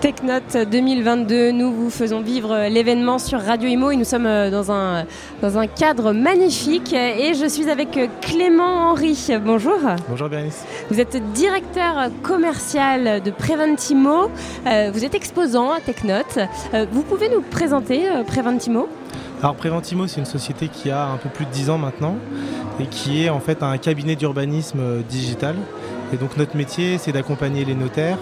TechNote 2022, nous vous faisons vivre l'événement sur Radio Imo et nous sommes euh, dans un, dans un cadre magnifique et je suis avec Clément Henry. Bonjour. Bonjour Bérénice. Vous êtes directeur commercial de Preventimo, euh, vous êtes exposant à TechNote. Euh, vous pouvez nous présenter Preventimo? Alors Preventimo, c'est une société qui a un peu plus de 10 ans maintenant et qui est en fait un cabinet d'urbanisme digital. Et donc notre métier, c'est d'accompagner les notaires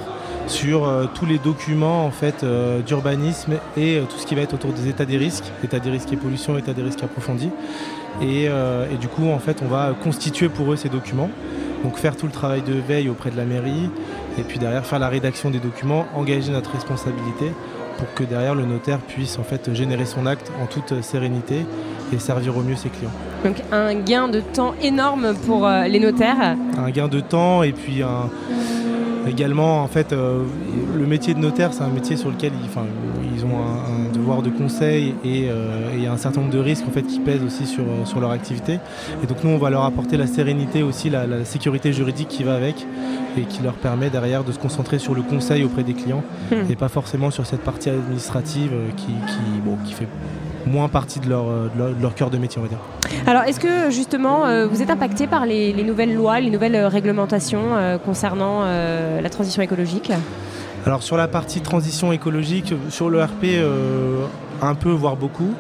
sur euh, tous les documents en fait euh, d'urbanisme et euh, tout ce qui va être autour des états des risques, état des risques et pollution, état des risques approfondis. Et, et, du coup en fait on va constituer pour eux ces documents, donc faire tout le travail de veille auprès de la mairie et puis derrière faire la rédaction des documents, engager notre responsabilité pour que derrière le notaire puisse en fait générer son acte en toute sérénité et servir au mieux ses clients. Donc un gain de temps énorme pour les notaires. Un gain de temps et puis un Également, en fait, euh, le métier de notaire, c'est un métier sur lequel ils, ils ont un, devoir de conseil et, euh, il y a un certain nombre de risques en fait, qui pèsent aussi sur, euh, sur leur activité. Et donc nous, on va leur apporter la sérénité aussi, la, sécurité juridique qui va avec et qui leur permet derrière de se concentrer sur le conseil auprès des clients hmm. et pas forcément sur cette partie administrative qui, qui, bon, qui fait moins partie de leur, de leur, cœur de métier, on va dire. Alors, est-ce que justement vous êtes impacté par les, nouvelles lois, les nouvelles réglementations concernant la transition écologique? Alors sur la partie transition écologique, sur le RP, euh, un peu, voire beaucoup.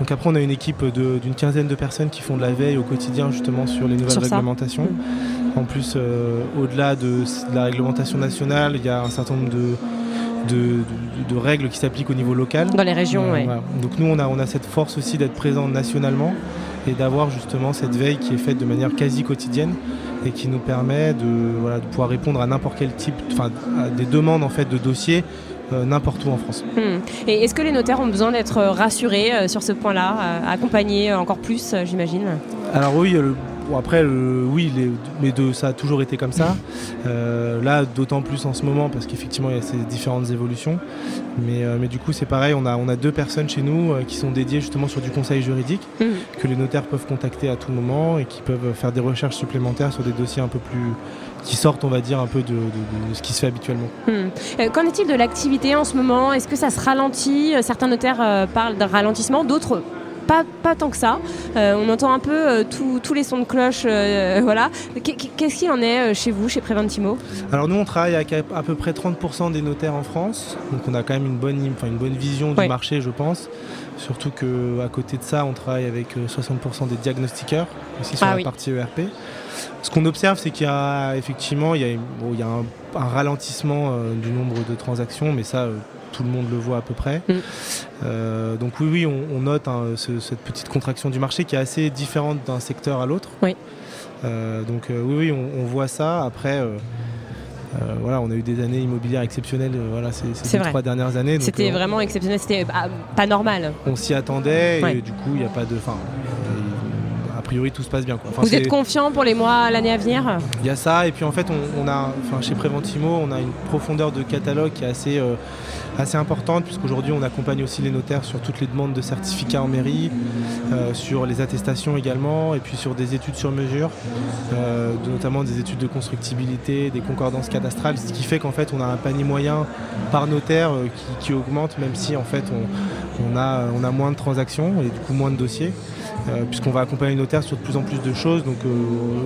Donc après, on a une équipe d'une quinzaine de personnes qui font de la veille au quotidien justement sur les nouvelles réglementations. Mm. En plus, euh, au-delà de, la réglementation nationale, il y a un certain nombre de, règles qui s'appliquent au niveau local. Dans les régions, oui. Donc nous, on a, on a cette force aussi d'être présent nationalement et d'avoir justement cette veille qui est faite de manière quasi quotidienne et qui nous permet de, pouvoir répondre à n'importe quel type, enfin des demandes en fait de dossiers euh, n'importe où en France. Hmm. Et est-ce que les notaires ont besoin d'être rassurés euh, sur ce point-là, accompagnés encore plus, euh, j'imagine? Alors oui, après, oui, mais de, ça a toujours été comme ça. Euh, là, d'autant plus en ce moment, parce qu'effectivement, il y a ces différentes évolutions. Mais, euh, mais du coup, c'est pareil, on a, on a deux personnes chez nous euh, qui sont dédiées justement sur du conseil juridique, mmh. que les notaires peuvent contacter à tout moment et qui peuvent faire des recherches supplémentaires sur des dossiers un peu plus qui sortent, on va dire, un peu de, ce qui se fait habituellement. Mmh. Qu'en est-il de l'activité en ce moment? Est-ce que ça se ralentit? Certains notaires parlent d'un ralentissement, d'autres pas, pas tant que ça. Euh, on entend un peu euh, tous les sons de cloche. Euh, voilà. Qu'est-ce qu'il en est chez vous, chez Preventimo Alors nous, on travaille avec à peu près 30% des notaires en France. Donc on a quand même une bonne, une bonne vision du marché, je pense. Surtout qu'à côté de ça, on travaille avec 60% des diagnostiqueurs, aussi sur ah la partie ERP. Ce qu'on observe, c'est qu'il y a effectivement il y a, il y a un, ralentissement du nombre de transactions, mais ça, tout le monde le voit à peu près. Mm. Euh, donc oui, oui, on, note hein, cette petite contraction du marché qui est assez différente d'un secteur à l'autre. Oui. Euh, donc euh, oui, oui, on, voit ça. Après, voilà, on a eu des années immobilières exceptionnelles voilà, ces, trois dernières années. C'était vraiment exceptionnel, c'était pas, normal. On s'y attendait et du coup, il n'y a pas de... Fin, priori tout se passe bien. Vous êtes confiant pour les mois, l'année à venir? Il y a ça, et puis en fait, on, a, chez Preventimo, on a une profondeur de catalogue qui est assez, assez importante, puisqu'aujourd'hui on accompagne aussi les notaires sur toutes les demandes de certificats en mairie, euh, sur les attestations également, et puis sur des études sur mesure, euh, notamment des études de constructibilité, des concordances cadastrales, ce qui fait qu'en fait on a un panier moyen par notaire euh, qui, augmente, même si en fait on, a, on a moins de transactions et du coup moins de dossiers. Puisqu'on va accompagner les notaires sur de plus en plus de choses. Donc,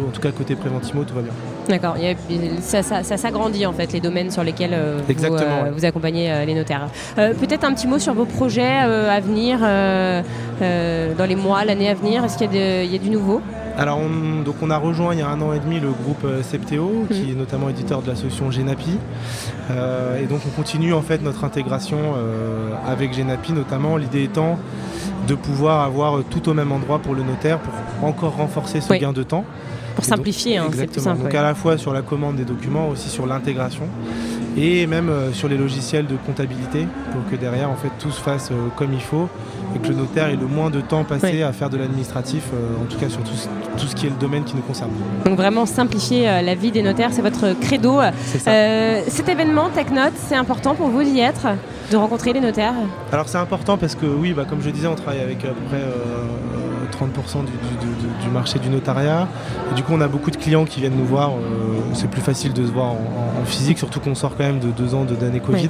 en tout cas, côté Préventimo, tout va bien. D'accord. Ça, s'agrandit en fait, les domaines sur lesquels vous, vous, accompagnez les notaires. Euh, peut-être un petit mot sur vos projets euh, à venir, euh, dans les mois, l'année à venir. Est-ce qu'il y, a du nouveau? Alors on, donc on a rejoint il y a un an et demi le groupe Septéo, qui mhm. est notamment éditeur de la solution Genapi. et donc on continue en fait notre intégration avec Genapi notamment, l'idée étant de pouvoir avoir tout au même endroit pour le notaire pour encore renforcer ce gain de temps. Pour simplifier, hein, c'est plus simple. Donc à la fois sur la commande des documents, aussi sur l'intégration. et même sur les logiciels de comptabilité pour que derrière en fait tout se fasse comme il faut et que le notaire ait le moins de temps passé à faire de l'administratif, en tout cas sur tout, tout, ce qui est le domaine qui nous concerne. Donc vraiment simplifier la vie des notaires, c'est votre credo. cet événement TechNote, c'est important pour vous d'y être? De rencontrer les notaires Alors c'est important parce que oui, bah, comme je disais, on travaille avec à peu près 30% du, marché du notariat. du coup, on a beaucoup de clients qui viennent nous voir. Euh, c'est plus facile de se voir en, physique, surtout qu'on sort quand même de deux ans d'années Covid.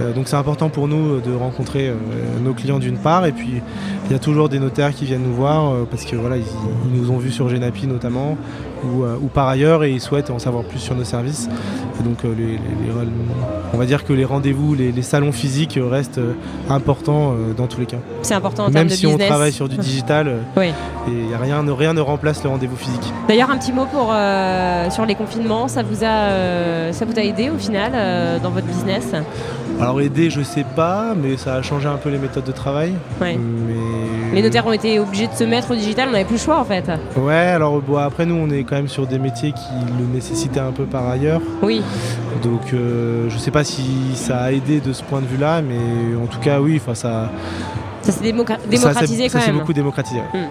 Euh, donc c'est important pour nous de rencontrer euh, nos clients d'une part. Et puis, il y a toujours des notaires qui viennent nous voir parce que voilà, ils, nous ont vus sur Genapi notamment ou, par ailleurs et ils souhaitent en savoir plus sur nos services. donc on va dire que les rendez-vous, les, salons physiques restent importants dans tous les cas. C'est important en Même si on travaille sur du digital, oui. et rien, rien ne remplace le rendez-vous physique. D'ailleurs, un petit mot pour, euh, sur les confinements, ça vous a, euh, ça vous a aidé au final euh, dans votre business? Alors aider, je sais pas, mais ça a changé un peu les méthodes de travail. Les notaires ont été obligés de se mettre au digital, on n'avait plus le choix en fait. Ouais, alors bon, après nous, on est quand même sur des métiers qui le nécessitaient un peu par ailleurs. Oui. Donc je sais pas si ça a aidé de ce point de vue-là, mais en tout cas oui, ça, ça s'est démocratisé quand même. Ça beaucoup démocratisé. Hmm.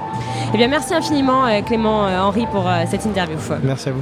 Eh bien, merci infiniment euh, Clément euh, Henri pour euh, cette interview. Merci à vous.